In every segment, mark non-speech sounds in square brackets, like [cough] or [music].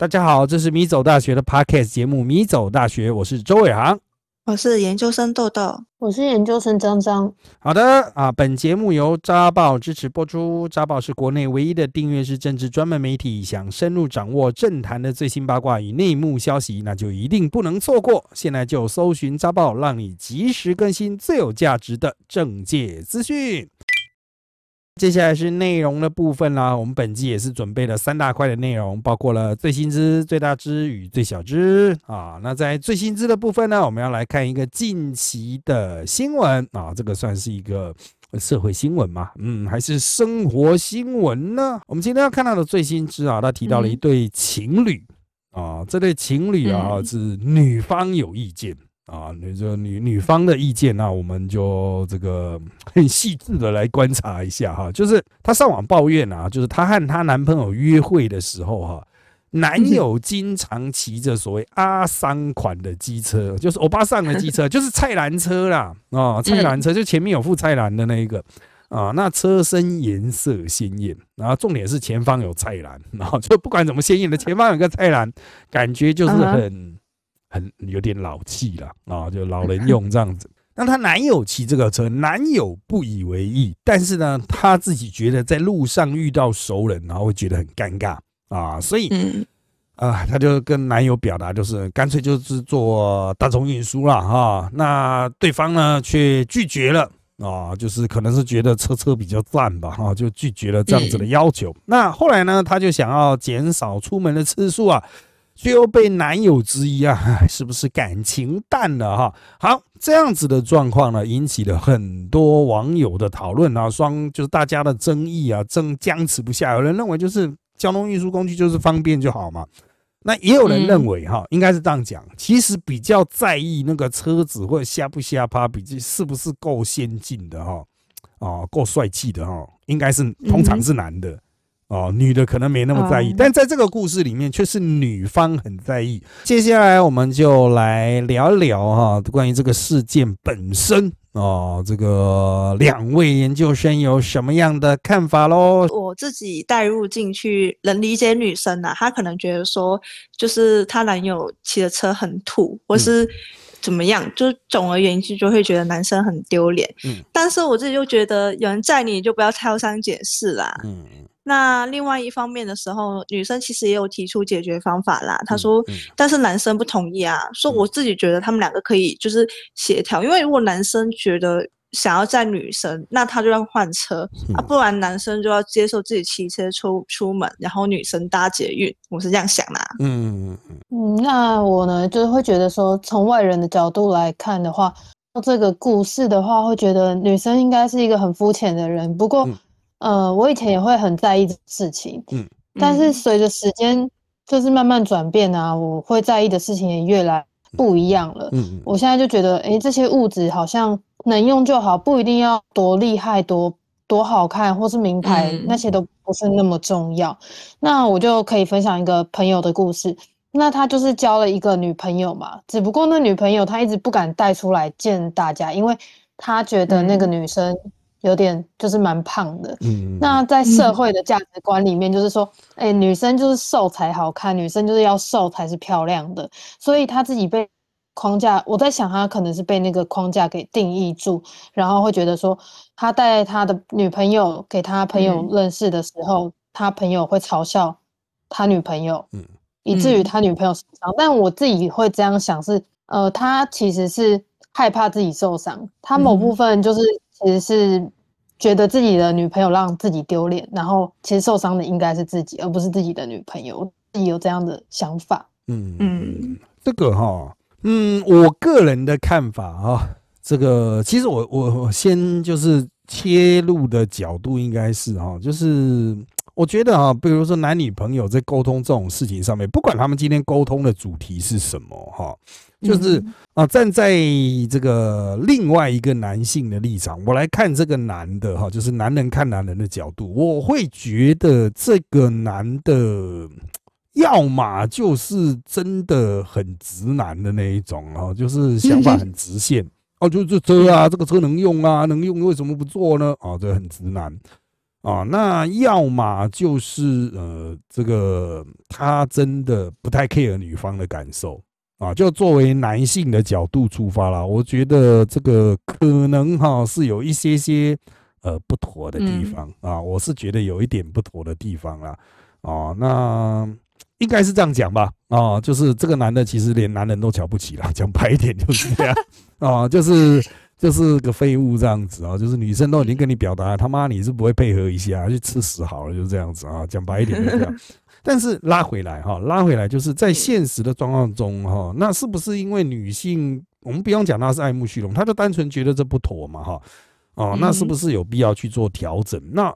大家好，这是米走大学的 Podcast 节目《米走大学》，我是周伟航，我是研究生豆豆，我是研究生张张。好的啊，本节目由扎报支持播出。扎报是国内唯一的订阅式政治专门媒体，想深入掌握政坛的最新八卦与内幕消息，那就一定不能错过。现在就搜寻扎报，让你及时更新最有价值的政界资讯。接下来是内容的部分啦。我们本季也是准备了三大块的内容，包括了最新知、最大知与最小知啊。那在最新知的部分呢，我们要来看一个近期的新闻啊，这个算是一个社会新闻嘛？嗯，还是生活新闻呢？我们今天要看到的最新知啊，他提到了一对情侣啊，这对情侣啊是女方有意见。啊，那就女女方的意见，那我们就这个很 [laughs] 细致的来观察一下哈。就是她上网抱怨啊，就是她和她男朋友约会的时候哈，男友经常骑着所谓阿桑款的机车，就是欧巴桑的机车，[laughs] 就是菜篮车啦啊，菜篮车就前面有副菜篮的那一个啊，那车身颜色鲜艳，然后重点是前方有菜篮，然后就不管怎么鲜艳的，前方有个菜篮，感觉就是很。很有点老气了啊，就老人用这样子。[laughs] 那她男友骑这个车，男友不以为意，但是呢，她自己觉得在路上遇到熟人，然后会觉得很尴尬啊，所以啊，她就跟男友表达，就是干脆就是做大众运输了哈。那对方呢，却拒绝了啊，就是可能是觉得车车比较赞吧哈，就拒绝了这样子的要求。那后来呢，她就想要减少出门的次数啊。最后被男友质疑啊，[laughs] 是不是感情淡了哈？好，这样子的状况呢，引起了很多网友的讨论啊，双就是大家的争议啊，争僵持不下。有人认为就是交通运输工具就是方便就好嘛，那也有人认为哈，应该是这样讲，其实比较在意那个车子或者瞎不瞎趴，比这是不是够先进的哈，啊，够帅气的哈，应该是通常是男的。哦，女的可能没那么在意，但在这个故事里面却是女方很在意。接下来我们就来聊一聊哈，关于这个事件本身哦，这个两位研究生有什么样的看法喽？我自己带入进去，能理解女生呐，她可能觉得说，就是她男友骑的车很土，或是怎么样，就总而言之就会觉得男生很丢脸。嗯，但是我自己就觉得，有人载你就不要挑三拣四啦。嗯。那另外一方面的时候，女生其实也有提出解决方法啦。她说，但是男生不同意啊，说我自己觉得他们两个可以就是协调，因为如果男生觉得想要载女生，那他就要换车啊，不然男生就要接受自己骑车出出门，然后女生搭捷运。我是这样想啦。嗯嗯嗯。那我呢，就是会觉得说，从外人的角度来看的话，这个故事的话，会觉得女生应该是一个很肤浅的人。不过。呃，我以前也会很在意这事情，嗯，但是随着时间就是慢慢转变啊，我会在意的事情也越来不一样了，嗯，我现在就觉得，哎，这些物质好像能用就好，不一定要多厉害、多多好看或是名牌，那些都不是那么重要。那我就可以分享一个朋友的故事，那他就是交了一个女朋友嘛，只不过那女朋友他一直不敢带出来见大家，因为他觉得那个女生。有点就是蛮胖的，嗯，那在社会的价值观里面，就是说，哎，女生就是瘦才好看，女生就是要瘦才是漂亮的，所以他自己被框架，我在想他可能是被那个框架给定义住，然后会觉得说，他带他的女朋友给他朋友认识的时候，他朋友会嘲笑他女朋友，嗯，以至于他女朋友受伤。但我自己会这样想是，呃，他其实是害怕自己受伤，他某部分就是。其实是觉得自己的女朋友让自己丢脸，然后其实受伤的应该是自己，而不是自己的女朋友。自己有这样的想法。嗯嗯，这个哈，嗯，我个人的看法啊，这个其实我我我先就是切入的角度应该是哈，就是我觉得哈，比如说男女朋友在沟通这种事情上面，不管他们今天沟通的主题是什么哈。就是啊，站在这个另外一个男性的立场，我来看这个男的哈，就是男人看男人的角度，我会觉得这个男的，要么就是真的很直男的那一种啊，就是想法很直线哦，就这车啊，这个车能用啊，能用为什么不做呢？啊，这很直男啊，那要么就是呃，这个他真的不太 care 女方的感受啊，就作为男性的角度出发啦，我觉得这个可能哈是有一些些呃不妥的地方啊，我是觉得有一点不妥的地方啦，啊，那应该是这样讲吧，啊，就是这个男的其实连男人都瞧不起了，讲白一点就是这样 [laughs] 啊，就是。就是个废物这样子啊，就是女生都已经跟你表达，他妈你是不会配合一下，去吃屎好了，就是这样子啊。讲白一点就这样。[laughs] 但是拉回来哈，拉回来就是在现实的状况中哈，那是不是因为女性，我们不用讲她是爱慕虚荣，她就单纯觉得这不妥嘛哈？哦，那是不是有必要去做调整？那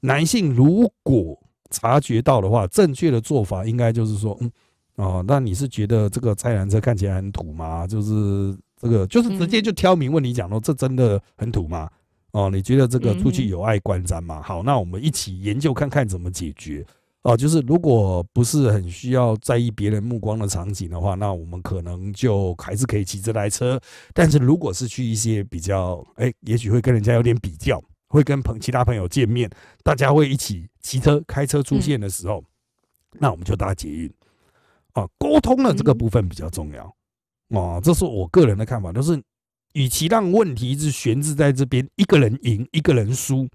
男性如果察觉到的话，正确的做法应该就是说，嗯，哦，那你是觉得这个菜篮车看起来很土吗？就是。这个就是直接就挑明问你讲喽，这真的很土吗？哦，你觉得这个出去有碍观瞻吗？好，那我们一起研究看看怎么解决。哦，就是如果不是很需要在意别人目光的场景的话，那我们可能就还是可以骑这台车。但是如果是去一些比较，哎，也许会跟人家有点比较，会跟朋其他朋友见面，大家会一起骑车、开车出现的时候，那我们就搭捷运。啊，沟通的这个部分比较重要。哦，这是我个人的看法，就是，与其让问题是悬置在这边，一个人赢，一个人输，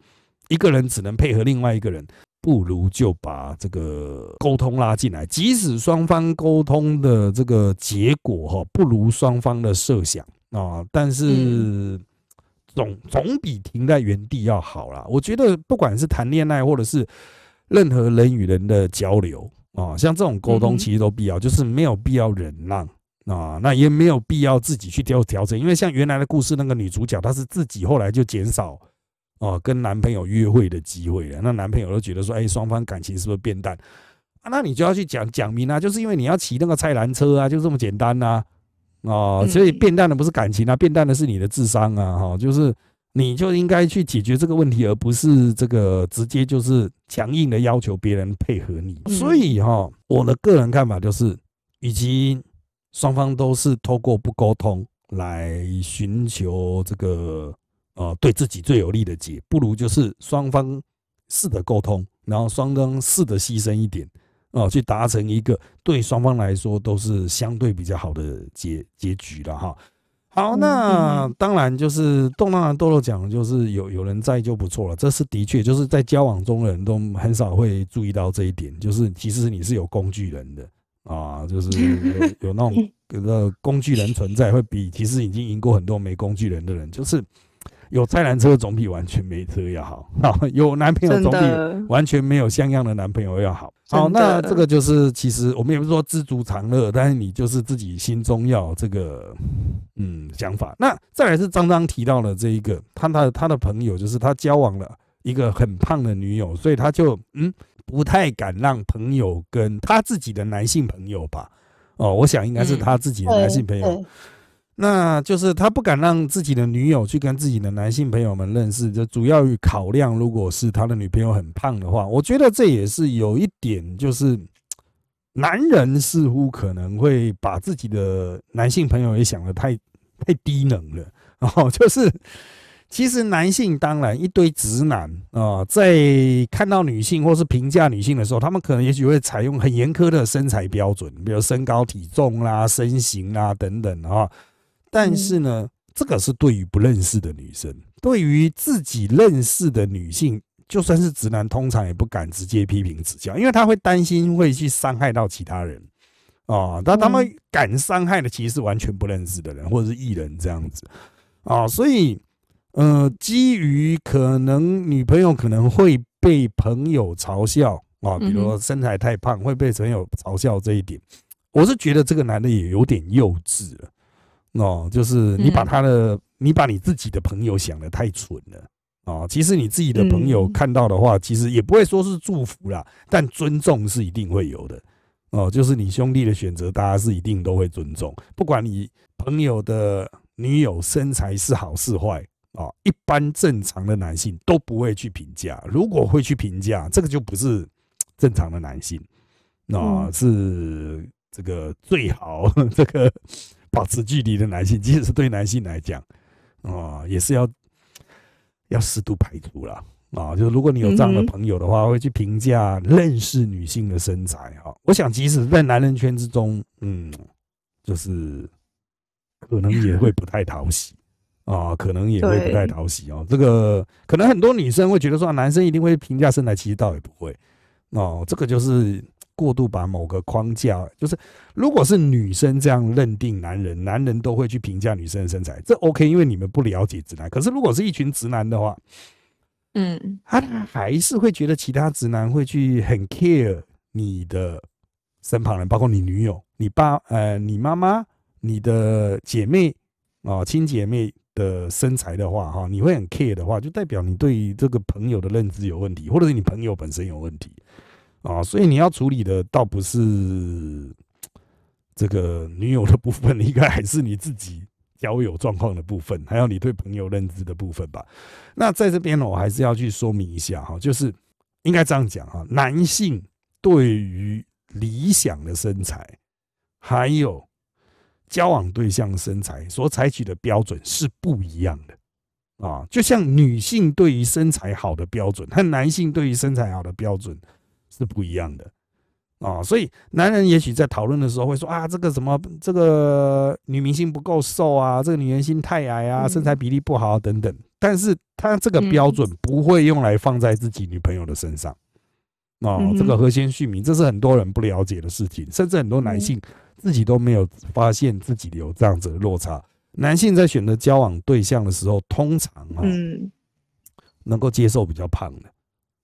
一个人只能配合另外一个人，不如就把这个沟通拉进来。即使双方沟通的这个结果哈不如双方的设想啊，但是总总比停在原地要好啦。我觉得不管是谈恋爱，或者是任何人与人的交流啊，像这种沟通其实都必要，就是没有必要忍让。啊，那也没有必要自己去调调整，因为像原来的故事，那个女主角她是自己后来就减少哦跟男朋友约会的机会了。那男朋友都觉得说，哎，双方感情是不是变淡？啊，那你就要去讲讲明啊，就是因为你要骑那个菜篮车啊，就这么简单呐。哦，所以变淡的不是感情啊，变淡的是你的智商啊。哈，就是你就应该去解决这个问题，而不是这个直接就是强硬的要求别人配合你。所以哈，我的个人看法就是，与其双方都是透过不沟通来寻求这个呃对自己最有利的解，不如就是双方试着沟通，然后双方试着牺牲一点哦，去达成一个对双方来说都是相对比较好的结结局了哈。好，那当然就是动荡的豆豆讲，就是有有人在就不错了，这是的确就是在交往中的人都很少会注意到这一点，就是其实你是有工具人的。啊，就是有有那种 [laughs] 个工具人存在，会比其实已经赢过很多没工具人的人。就是有菜篮车总比完全没车要好，有男朋友总比完全没有像样的男朋友要好。好，那这个就是其实我们也不是说知足常乐，但是你就是自己心中要这个嗯想法。那再来是张张提到了这一个，他他他的朋友就是他交往了一个很胖的女友，所以他就嗯。不太敢让朋友跟他自己的男性朋友吧，哦，我想应该是他自己的男性朋友，那就是他不敢让自己的女友去跟自己的男性朋友们认识，就主要与考量，如果是他的女朋友很胖的话，我觉得这也是有一点，就是男人似乎可能会把自己的男性朋友也想的太太低能了，哦，就是。其实男性当然一堆直男啊，在看到女性或是评价女性的时候，他们可能也许会采用很严苛的身材标准，比如身高、体重啦、身形啦等等啊。但是呢，这个是对于不认识的女生，对于自己认识的女性，就算是直男，通常也不敢直接批评指教，因为他会担心会去伤害到其他人啊。但他们敢伤害的，其实是完全不认识的人或者是艺人这样子啊，所以。呃，基于可能女朋友可能会被朋友嘲笑啊，比如说身材太胖会被朋友嘲笑这一点，我是觉得这个男的也有点幼稚了哦，就是你把他的，你把你自己的朋友想的太蠢了啊。其实你自己的朋友看到的话，其实也不会说是祝福啦，但尊重是一定会有的哦。就是你兄弟的选择，大家是一定都会尊重，不管你朋友的女友身材是好是坏。啊，一般正常的男性都不会去评价，如果会去评价，这个就不是正常的男性，那是这个最好 [laughs] 这个保持距离的男性，即使是对男性来讲，啊，也是要要适度排除了啊，就是如果你有这样的朋友的话，会去评价认识女性的身材哈。我想，即使在男人圈之中，嗯，就是可能也会不太讨喜啊，可能也会不太讨喜哦。这个可能很多女生会觉得说，啊男生一定会评价身材，其实倒也不会哦。这个就是过度把某个框架，就是如果是女生这样认定男人，男人都会去评价女生的身材，这 OK，因为你们不了解直男。可是如果是一群直男的话，嗯他还是会觉得其他直男会去很 care 你的身旁人，包括你女友、你爸、呃、你妈妈、你的姐妹哦、亲姐妹的身材的话，哈，你会很 care 的话，就代表你对于这个朋友的认知有问题，或者是你朋友本身有问题啊，所以你要处理的倒不是这个女友的部分，应该还是你自己交友状况的部分，还有你对朋友认知的部分吧。那在这边呢，我还是要去说明一下哈，就是应该这样讲哈，男性对于理想的身材，还有交往对象身材所采取的标准是不一样的啊。就像女性对于身材好的标准和男性对于身材好的标准是不一样的啊。所以男人也许在讨论的时候会说啊，这个什么这个女明星不够瘦啊，这个女明星太矮啊，嗯身材比例不好等等。但是他这个标准不会用来放在自己女朋友的身上。哦嗯，哼这个和弦续名，这是很多人不了解的事情，甚至很多男性自己都没有发现自己有这样子的落差。男性在选择交往对象的时候，通常啊、嗯，能够接受比较胖的，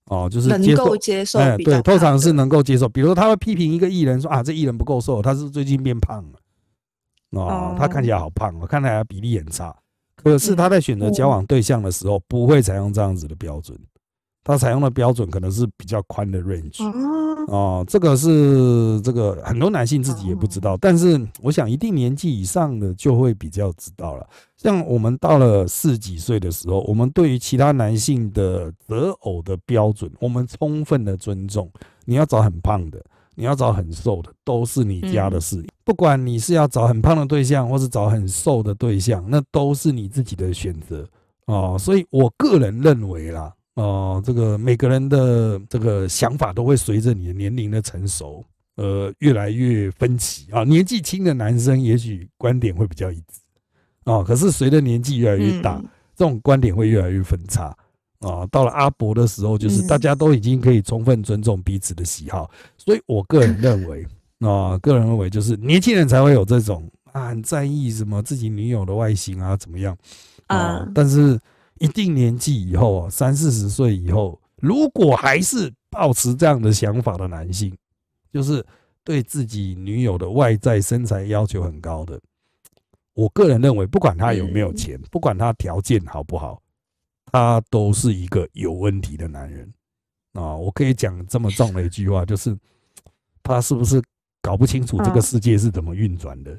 哦，就是能接受够接受哎，对，通常是能够接受。比如说，他会批评一个艺人说啊，这艺人不够瘦，他是最近变胖了，哦，他看起来好胖哦，看起来比例很差。可是他在选择交往对象的时候，不会采用这样子的标准，他采用的标准可能是比较宽的 range。哦，哦，这个是这个很多男性自己也不知道，但是我想一定年纪以上的就会比较知道了。像我们到了四十几岁的时候，我们对于其他男性的择偶的标准，我们充分的尊重。你要找很胖的，你要找很瘦的，都是你家的事。不管你是要找很胖的对象，或是找很瘦的对象，那都是你自己的选择哦。所以我个人认为啦，哦，这个每个人的这个想法都会随着你的年龄的成熟，呃，越来越分歧啊。年纪轻的男生也许观点会比较一致啊，可是随着年纪越来越大，嗯这种观点会越来越分叉啊。到了阿伯的时候，就是嗯大家都已经可以充分尊重彼此的喜好，所以我个人认为啊，个人认为就是年轻人才会有这种啊，很在意什么自己女友的外形啊，怎么样啊啊？但是一定年纪以后啊，三四十岁以后，如果还是抱持这样的想法的男性，就是对自己女友的外在身材要求很高的，我个人认为，不管他有没有嗯钱，不管他条件好不好，他都是一个有问题的男人啊！我可以讲这么重的一句话，就是他是不是搞不清楚这个嗯世界是怎么运转的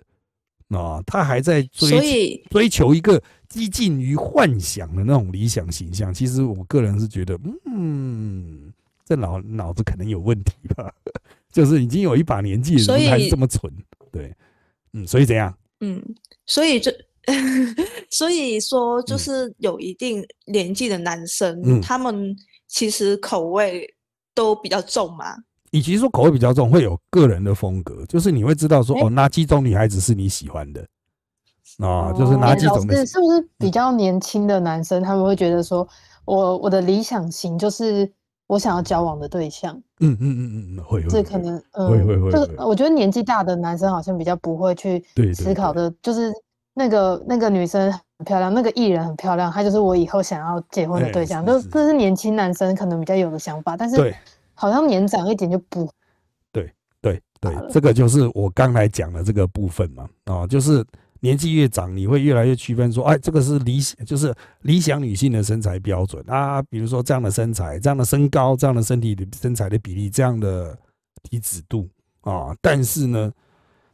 啊？他还在追追求一个激近于幻想的那种理想形象。其实我个人是觉得，嗯，这脑脑子可能有问题吧，[laughs] 就是已经有一把年纪的所人还是这么蠢，对，嗯，所以怎样？嗯，所以就 [laughs] 所以说，就嗯是有一定年纪的男生，嗯他们其实口味都比较重嘛。与其说口味比较重，会有个人的风格，就是你会知道说，诶？哦，哪几种女孩子是你喜欢的。啊，就是哪几种的师是不是比较年轻的男生，他们会觉得说，我我的理想型就是我想要交往的对象，嗯嗯嗯嗯嗯，会会会这可能会会会嗯，就会。是我觉得年纪大的男生好像比较不会去思考的，就是那个那个女生很漂亮，那个艺人很漂亮，她就是我以后想要结婚的哎对象，是就是这是。年轻男生可能比较有的想法，但是对好像年长一点就不对对对，这个就是我刚才讲的这个部分嘛，啊，就是年纪越长，你会越来越区分说，哎，这个是理想，就是理想女性的身材标准啊，比如说这样的身材、这样的身高、这样的身体的身材的比例、这样的体脂度啊，但是呢，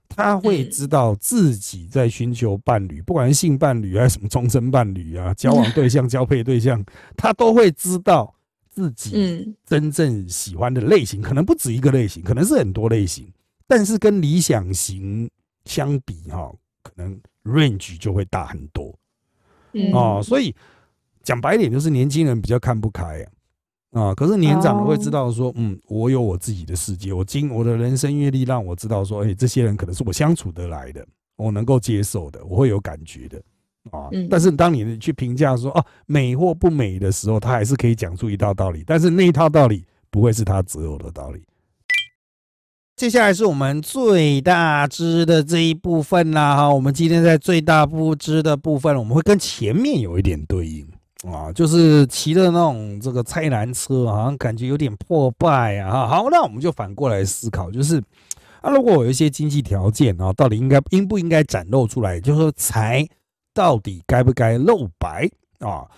他会嗯。知道自己在寻求伴侣，不管是性伴侣还是什么终身伴侣啊，交往对象、[laughs] 交配对象，他都会知道自己嗯真正喜欢的类型，可能不止一个类型，可能是很多类型，但是跟理想型相比，哈，可能 range 就会大很多嗯哦。所以讲白点，就是年轻人比较看不开啊，啊。可是年长的会知道说，嗯，我有我自己的世界，我经我的人生阅历让我知道说，哎，这些人可能是我相处得来的，我能够接受的，我会有感觉的啊。但是当你去评价说，哦，美或不美的时候，他还是可以讲出一套道理，但是那一套道理不会是他择偶的道理。接下来是我们最大支的这一部分啦，哈，我们今天在最大不支的部分，我们会跟前面有一点对应啊，就是骑的那种这个菜篮车，好像感觉有点破败啊，哈，好，那我们就反过来思考，就是啊，如果有一些经济条件啊，到底应该应不应该展露出来，就是说财到底该不该露白啊？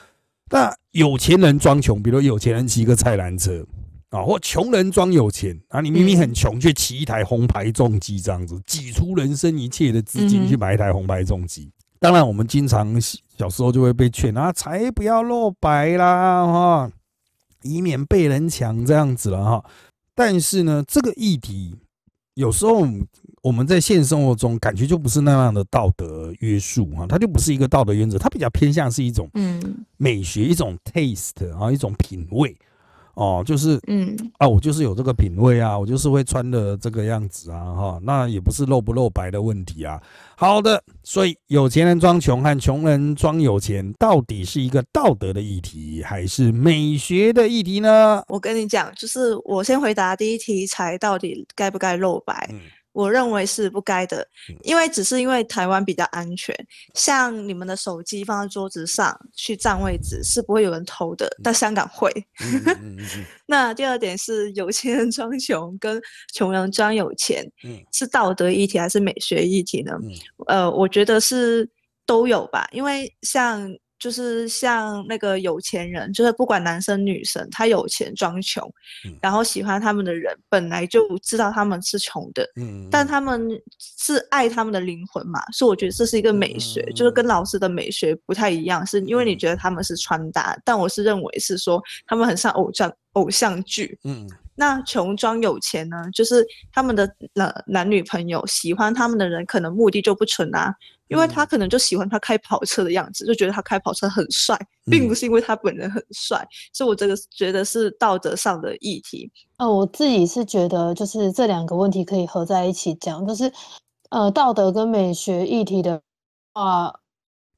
那有钱人装穷，比如有钱人骑一个菜篮车。啊，或穷人装有钱啊！你明明很穷，却骑一台红牌重机，这样子挤出人生一切的资金去买一台红牌重机。当然，我们经常小时候就会被劝啊，财不要露白啦，哈，以免被人抢这样子了哈。但是呢，这个议题有时候我们在现实生活中感觉就不是那样的道德约束哈，它就不是一个道德原则，它比较偏向是一种嗯美学，一种 taste 啊，一种品味。哦，就是嗯啊，我就是有这个品味啊，我就是会穿的这个样子啊，哈，那也不是露不露白的问题啊。好的，所以有钱人装穷和穷人装有钱，到底是一个道德的议题，还是美学的议题呢？我跟你讲，就是我先回答第一题，财到底该不该露白？我认为是不该的，因为只是因为台湾比较安全，像你们的手机放在桌子上去占位置是不会有人偷的，但香港会。[laughs] 那第二点是有钱人装穷跟穷人装有钱，是道德议题还是美学议题呢？呃，我觉得是都有吧，因为像。就是像那个有钱人，就是不管男生女生，他有钱装穷，然后喜欢他们的人本来就知道他们是穷的，但他们是爱他们的灵魂嘛，所以我觉得这是一个美学，就是跟老师的美学不太一样，是因为你觉得他们是穿搭，但我是认为是说他们很像偶像偶像剧。嗯，那穷装有钱呢，就是他们的男男女朋友喜欢他们的人，可能目的就不纯啊。因为他可能就喜欢他开跑车的样子，就觉得他开跑车很帅，并不是因为他本人很帅，所以我这个觉得是道德上的议题。呃，我自己是觉得就是这两个问题可以合在一起讲，就是呃道德跟美学议题的话，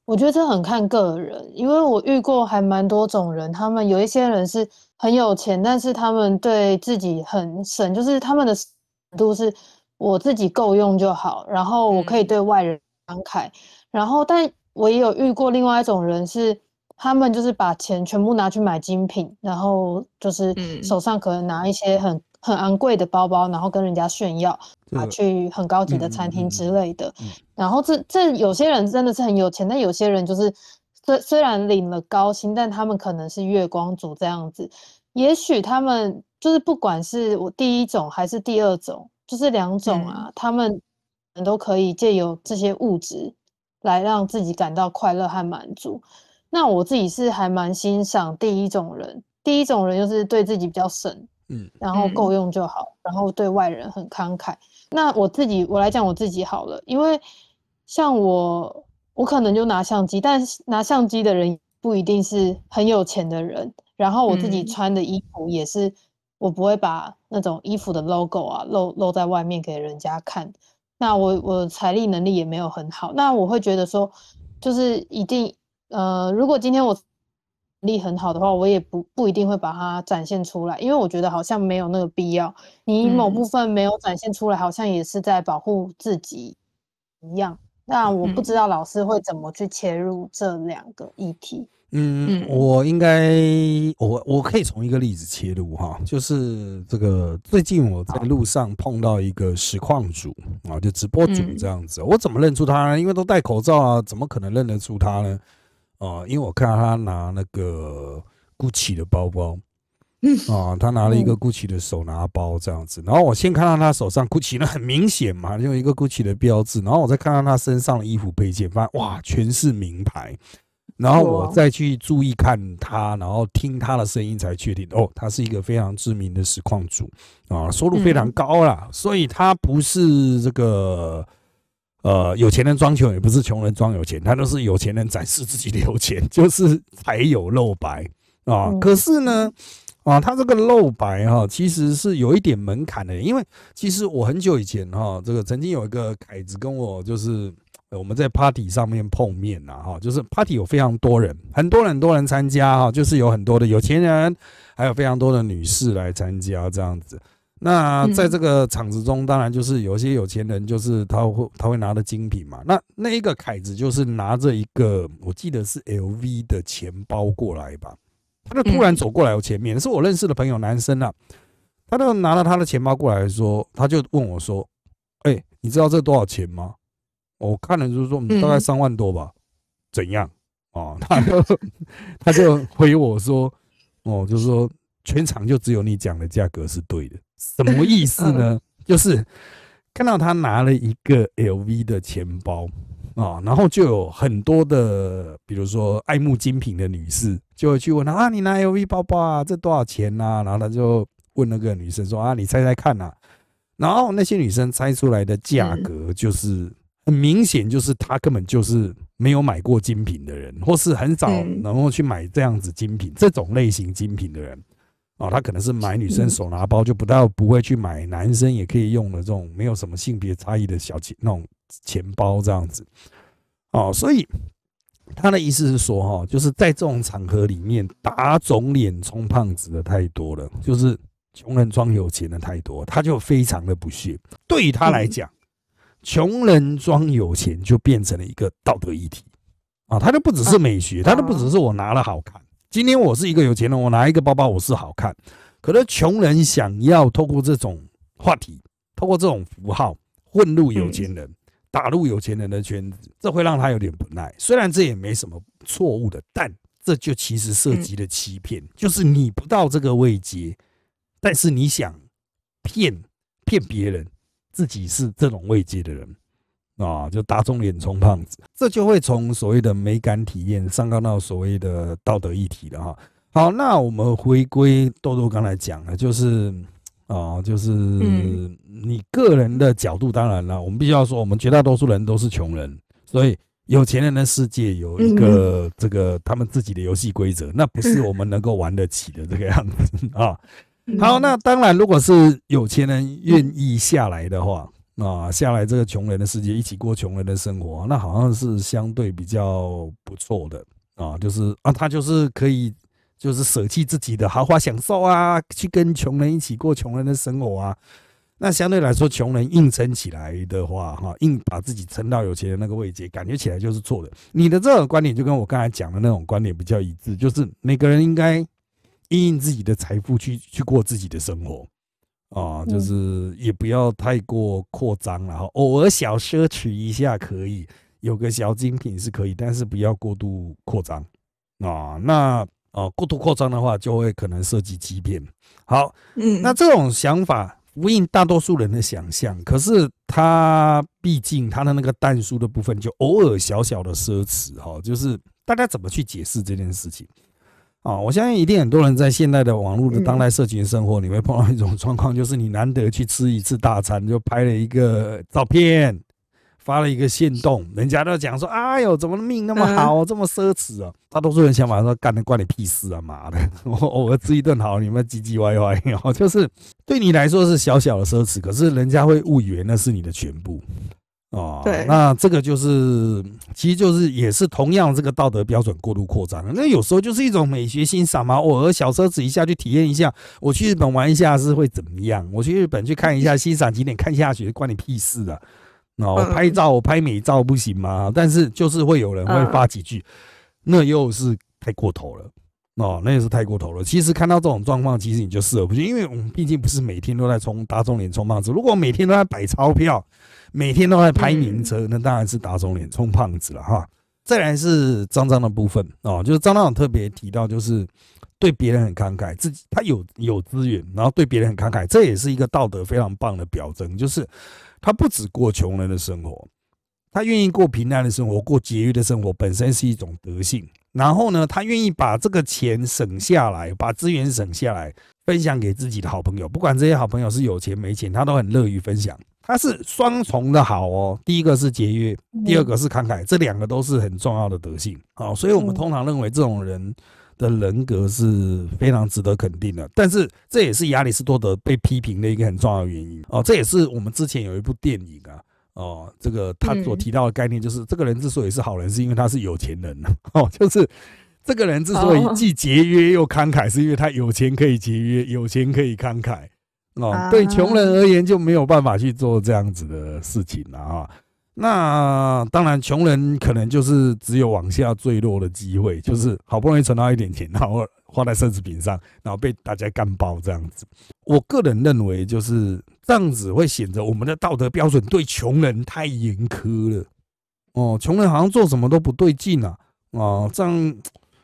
我觉得这很看个人，因为我遇过还蛮多种人，他们有一些人是很有钱，但是他们对自己很省，就是他们的程度是我自己够用就好，然后我可以对外人。慷慨，然后，但我也有遇过另外一种人，是他们就是把钱全部拿去买精品，然后就是手上可能拿一些很很昂贵的包包，然后跟人家炫耀，啊，去很高级的餐厅之类的。然后这这有些人真的是很有钱，但有些人就是虽虽然领了高薪，但他们可能是月光族这样子。也许他们就是不管是我第一种还是第二种，就是两种啊，他们。都可以借由这些物质来让自己感到快乐和满足。那我自己是还蛮欣赏第一种人，第一种人就是对自己比较省，嗯，然后够用就好，然后对外人很慷慨。那我自己我来讲我自己好了，因为像我，我可能就拿相机，但是拿相机的人不一定是很有钱的人。然后我自己穿的衣服也是，我不会把那种衣服的 logo 啊露露在外面给人家看。那我我财力能力也没有很好，那我会觉得说，就是一定呃，如果今天我力很好的话，我也不不一定会把它展现出来，因为我觉得好像没有那个必要。你某部分没有展现出来，好像也是在保护自己一样。那我不知道老师会怎么去切入这两个议题。嗯，我应该我我可以从一个例子切入哈，就是这个最近我在路上碰到一个实况主啊，就直播主这样子，我怎么认出他呢？因为都戴口罩啊，怎么可能认得出他呢？哦，因为我看到他拿那个 GUCCI 的包包，嗯。啊，他拿了一个 GUCCI 的手拿包这样子，然后我先看到他手上 GUCCI 那很明显嘛，就一个 GUCCI 的标志，然后我再看到他身上的衣服配件，发现哇，全是名牌。然后我再去注意看他，然后听他的声音，才确定哦，他是一个非常知名的实况主啊，收入非常高啦，所以他不是这个呃有钱人装穷，也不是穷人装有钱，他都是有钱人展示自己的有钱，[laughs] 就是才有露白啊。可是呢，啊，他这个露白哈，其实是有一点门槛的，因为其实我很久以前哈，这个曾经有一个凯子跟我就是我们在 party 上面碰面呐哈，就是 party 有非常多人，很多很多人参加哈，就是有很多的有钱人，还有非常多的女士来参加这样子。那在这个场子中，当然就是有一些有钱人，就是他会他会拿的精品嘛。那那一个凯子就是拿着一个，我记得是 LV 的钱包过来吧。他就突然走过来我前面，是我认识的朋友，男生啊。他就拿了他的钱包过来说，他就问我说：“哎，你知道这多少钱吗？”我看了就是说，大概三万多吧。怎样？哦，[laughs] 他就他就回我说：“哦，就是说全场就只有你讲的价格是对的。”什么意思呢？就是看到他拿了一个 LV 的钱包。啊，然后就有很多的，比如说爱慕精品的女士，就会去问他啊，你拿 LV 包包啊，这多少钱呐？然后他就问那个女生说啊，你猜猜看呐。然后那些女生猜出来的价格，就是很明显，就是他根本就是没有买过精品的人，或是很少能够去买这样子精品这种类型精品的人。哦，他可能是买女生手拿包，就不到不会去买男生也可以用的这种没有什么性别差异的小钱那种。钱包这样子，哦，所以他的意思是说，哈，就是在这种场合里面打肿脸充胖子的太多了，就是穷人装有钱的太多，他就非常的不屑。对于他来讲，穷人装有钱就变成了一个道德议题啊，他就不只是美学，他都不只是我拿了好看。今天我是一个有钱人，我拿一个包包我是好看，可是穷人想要透过这种话题，透过这种符号混入有钱人。打入有钱人的圈子，这会让他有点不耐。虽然这也没什么错误的，但这就其实涉及了欺骗，就是你不到这个位阶，但是你想骗骗别人，自己是这种位阶的人啊，就打肿脸充胖子，这就会从所谓的美感体验上纲到所谓的道德议题了哈。好，那我们回归豆豆刚才讲的，就是。啊，就是你个人的角度，当然了，我们必须要说，我们绝大多数人都是穷人，所以有钱人的世界有一个这个他们自己的游戏规则，那不是我们能够玩得起的这个样子啊。好，那当然，如果是有钱人愿意下来的话，啊，下来这个穷人的世界一起过穷人的生活，那好像是相对比较不错的啊，就是啊，他就是可以。就是舍弃自己的豪华享受啊，去跟穷人一起过穷人的生活啊。那相对来说，穷人硬撑起来的话，哈，硬把自己撑到有钱的那个位阶，感觉起来就是错的。你的这种观点就跟我刚才讲的那种观点比较一致，就是每个人应该应用自己的财富去去过自己的生活啊，就是也不要太过扩张了哈。偶尔小奢侈一下可以，有个小精品是可以，但是不要过度扩张啊。那哦，过度扩张的话，就会可能涉及欺骗。好，嗯，那这种想法呼应大多数人的想象，可是它毕竟它的那个淡书的部分，就偶尔小小的奢侈哈，就是大家怎么去解释这件事情？啊，我相信一定很多人在现代的网络的当代社群生活，你会碰到一种状况，就是你难得去吃一次大餐，就拍了一个照片。发了一个线动，人家都讲说：“哎呦，怎么命那么好，这么奢侈啊？”大多数人想法说：“干的关你屁事啊！妈的，[laughs] 我偶尔吃一顿好，你们唧唧歪歪哦，就是对你来说是小小的奢侈，可是人家会误以为那是你的全部哦。对，那这个就是，其实就是也是同样这个道德标准过度扩张那有时候就是一种美学欣赏嘛，偶尔小奢侈一下去体验一下，我去日本玩一下是会怎么样？我去日本去看一下欣赏景点，看下雪，关你屁事啊！哦，拍照我拍美照不行吗？但是就是会有人会发几句，那又是太过头了。哦，那也是太过头了。其实看到这种状况，其实你就视而不见，因为我们毕竟不是每天都在冲打肿脸充胖子。如果每天都在摆钞票，每天都在拍名车，那当然是打肿脸充胖子了哈。再来是张张的部分哦，就是张张特别提到，就是对别人很慷慨，自己他有有资源，然后对别人很慷慨，这也是一个道德非常棒的表征，就是。他不只过穷人的生活，他愿意过平淡的生活，过节约的生活，本身是一种德性。然后呢，他愿意把这个钱省下来，把资源省下来，分享给自己的好朋友。不管这些好朋友是有钱没钱，他都很乐于分享。他是双重的好哦，第一个是节约，第二个是慷慨，这两个都是很重要的德性。好，所以我们通常认为这种人的人格是非常值得肯定的。但是这也是亚里士多德被批评的一个很重要的原因哦。这也是我们之前有一部电影啊，哦，这个他所提到的概念就是，这个人之所以是好人，是因为他是有钱人 [laughs] 哦，就是这个人之所以既节约又慷慨，是因为他有钱可以节约，有钱可以慷慨哦。对穷人而言就没有办法去做这样子的事情了啊。那当然，穷人可能就是只有往下坠落的机会，就是好不容易存到一点钱，然后花在奢侈品上，然后被大家干爆这样子。我个人认为，就是这样子会显得我们的道德标准对穷人太严苛了。哦，穷人好像做什么都不对劲啊！啊，这样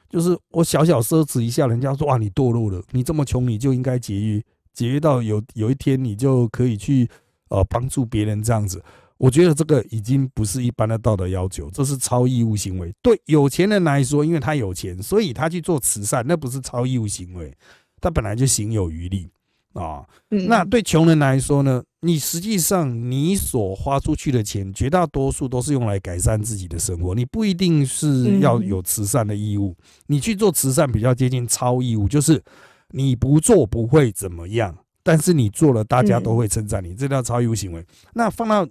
就是我小小奢侈一下，人家说哇，你堕落了，你这么穷，你就应该节约，节约到有有一天你就可以去呃帮助别人这样子。我觉得这个已经不是一般的道德要求，这是超义务行为。对有钱人来说，因为他有钱，所以他去做慈善，那不是超义务行为，他本来就行有余力啊。那对穷人来说呢？你实际上你所花出去的钱，绝大多数都是用来改善自己的生活，你不一定是要有慈善的义务。你去做慈善比较接近超义务，就是你不做不会怎么样，但是你做了，大家都会称赞你，这叫超义务行为。那放到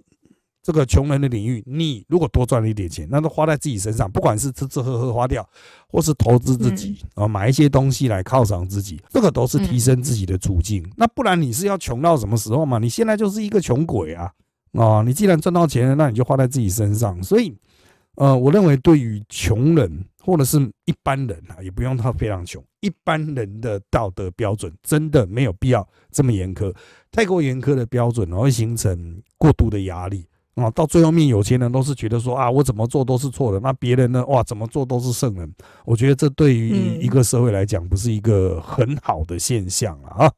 这个穷人的领域，你如果多赚了一点钱，那都花在自己身上，不管是吃吃喝喝花掉，或是投资自己啊，买一些东西来犒赏自己，这个都是提升自己的处境。那不然你是要穷到什么时候嘛？你现在就是一个穷鬼啊！啊，你既然赚到钱了，那你就花在自己身上。所以，呃，我认为对于穷人或者是一般人啊，也不用他非常穷，一般人的道德标准真的没有必要这么严苛。太过严苛的标准会形成过度的压力。啊，到最后面，有钱人都是觉得说啊，我怎么做都是错的，那别人呢？哇，怎么做都是圣人。我觉得这对于一个社会来讲，不是一个很好的现象了啊。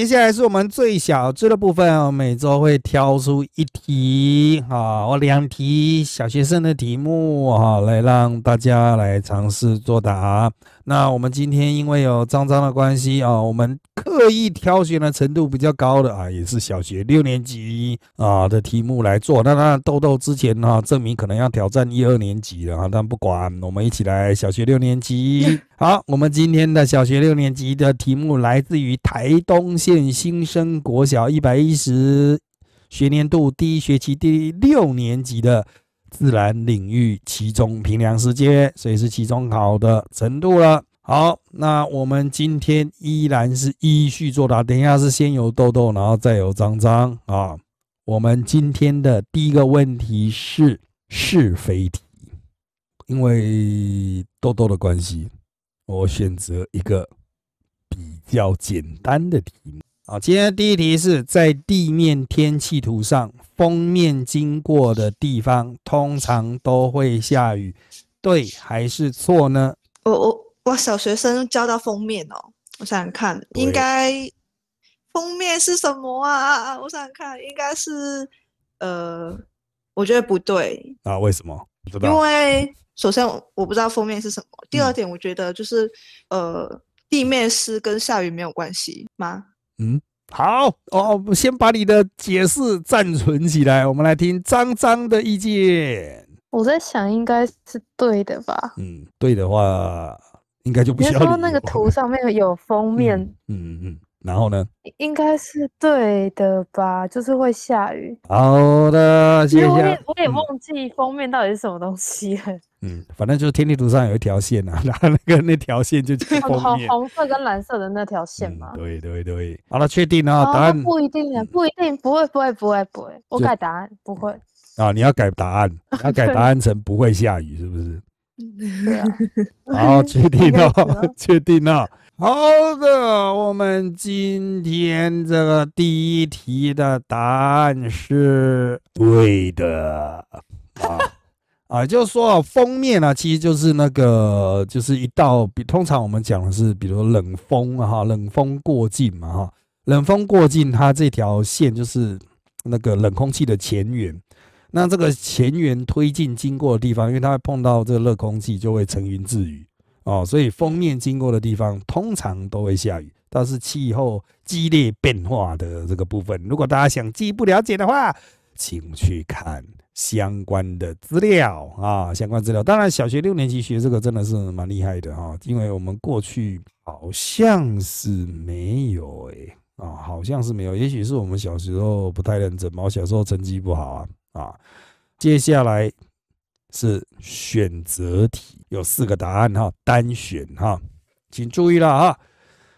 接下来是我们最小知的部分，每周会挑出一题啊，或两题小学生的题目好，来让大家来尝试作答。那我们今天因为有张张的关系啊，我们刻意挑选的程度比较高的啊，也是小学六年级啊的题目来做。那那豆豆之前呢，证明可能要挑战一二年级了啊，但不管，我们一起来小学六年级。[laughs] 好，我们今天的小学六年级的题目来自于台东县新生国小一百一十学年度第一学期第六年级的。自然领域其中平凉时间，所以是期中考的程度了。好，那我们今天依然是依序作答。等一下是先有豆豆，然后再有张张啊。我们今天的第一个问题是是非题，因为豆豆的关系，我选择一个比较简单的题目。好，今天第一题是在地面天气图上，封面经过的地方通常都会下雨，对还是错呢？我我我小学生教到封面哦，我想想看，应该封面是什么啊？我想想看，应该是呃，我觉得不对啊，为什么？因为首先我不知道封面是什么，第二点我觉得就是呃，地面湿跟下雨没有关系吗？嗯，好哦，先把你的解释暂存起来，我们来听张张的意见。我在想，应该是对的吧？嗯，对的话，应该就不需要。说那个图上面有封面，嗯嗯，然后呢？应该是对的吧？就是会下雨。好的，谢谢。我也我也忘记封面到底是什么东西了。嗯，反正就是天地图上有一条线啊，[laughs] 然后那个那条线就 [laughs] 红红色跟蓝色的那条线嘛。对对对，好了，确定啊，答案不一定啊，不一定，不会不会不会不会，我改答案不会啊，你要改答案，[laughs] 要改答案成不会下雨，是不是？对啊。[laughs] 好，确定 [laughs] 了，确定了。好的，我们今天这个第一题的答案是对的啊。[laughs] 啊，就是说啊，封面呢，其实就是那个，就是一道比通常我们讲的是，比如说冷风哈，冷风过境嘛哈，冷风过境，它这条线就是那个冷空气的前缘，那这个前缘推进经过的地方，因为它会碰到这个热空气，就会成云致雨哦，所以封面经过的地方通常都会下雨，但是气候激烈变化的这个部分，如果大家想进一步了解的话，请去看。相关的资料啊，相关资料。当然，小学六年级学这个真的是蛮厉害的哈，因为我们过去好像是没有诶、啊，好像是没有，也许是我们小时候不太认真嘛，我小时候成绩不好啊啊。接下来是选择题，有四个答案哈，单选哈，请注意了啊。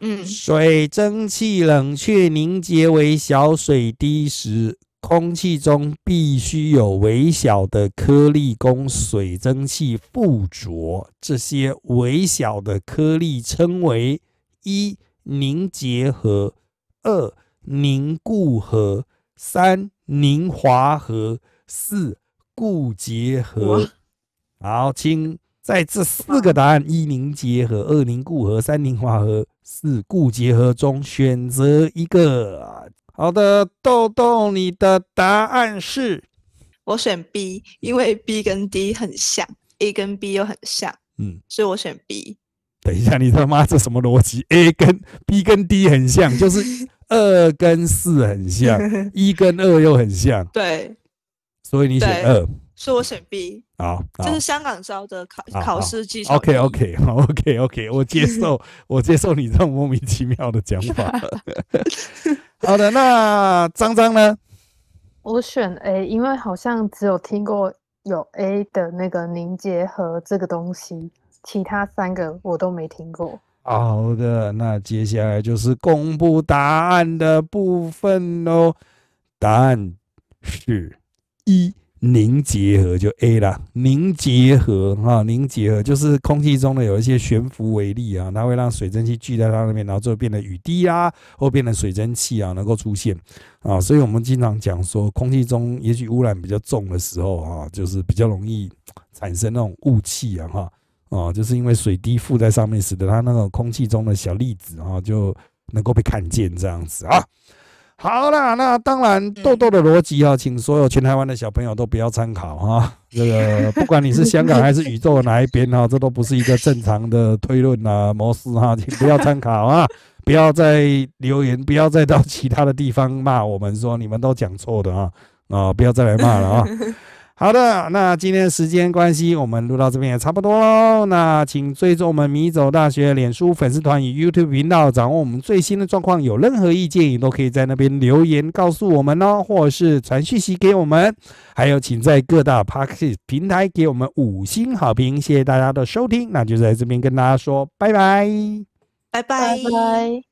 嗯，水蒸气冷却凝结为小水滴时，空气中必须有微小的颗粒供水蒸气附着。这些微小的颗粒称为一凝结核、二凝固核、三凝华核、四固结合。好，请在这四个答案：一凝结合、二凝固合、三凝华核、四固结合中选择一个。好的，豆豆，你的答案是？我选 B，因为 B 跟 D 很像，A 跟 B 又很像，嗯，所以我选 B。等一下，你他妈这什么逻辑？A 跟 B 跟 D 很像，就是二跟四很像，[laughs] 一跟二又很像，对，所以你选二。所以我选 B。好，这是香港招的考考试技巧。OK OK 好 OK OK，我接受，[laughs] 我接受你这种莫名其妙的讲法。[laughs] 好的，那张张呢？我选 A，因为好像只有听过有 A 的那个凝结核这个东西，其他三个我都没听过。好的，那接下来就是公布答案的部分喽。答案是一凝结核，就 A 啦。凝结核哈，凝结核就是空气中的有一些悬浮微粒啊，它会让水蒸气聚在它那边，然后最后变得雨滴啊，或变成水蒸气啊，能够出现啊。所以我们经常讲说，空气中也许污染比较重的时候啊，就是比较容易产生那种雾气啊哈。哦，就是因为水滴附在上面，使得它那个空气中的小粒子啊、就能够被看见这样子啊。好啦，那当然豆豆的逻辑啊，请所有全台湾的小朋友都不要参考哈。这个 [laughs] 不管你是香港还是宇宙的哪一边哈，这都不是一个正常的推论啊模式哈，请不要参考啊。不要再留言，不要再到其他的地方骂我们说你们都讲错的啊啊！不要再来骂了啊。[laughs] 好的，那今天时间关系，我们录到这边也差不多喽。那请追踪我们米走大学脸书粉丝团与 YouTube 频道，掌握我们最新的状况。有任何意见，也都可以在那边留言告诉我们哦，或者是传讯息给我们。还有，请在各大 p a r k 平台给我们五星好评，谢谢大家的收听。那就在这边跟大家说拜拜。拜拜拜。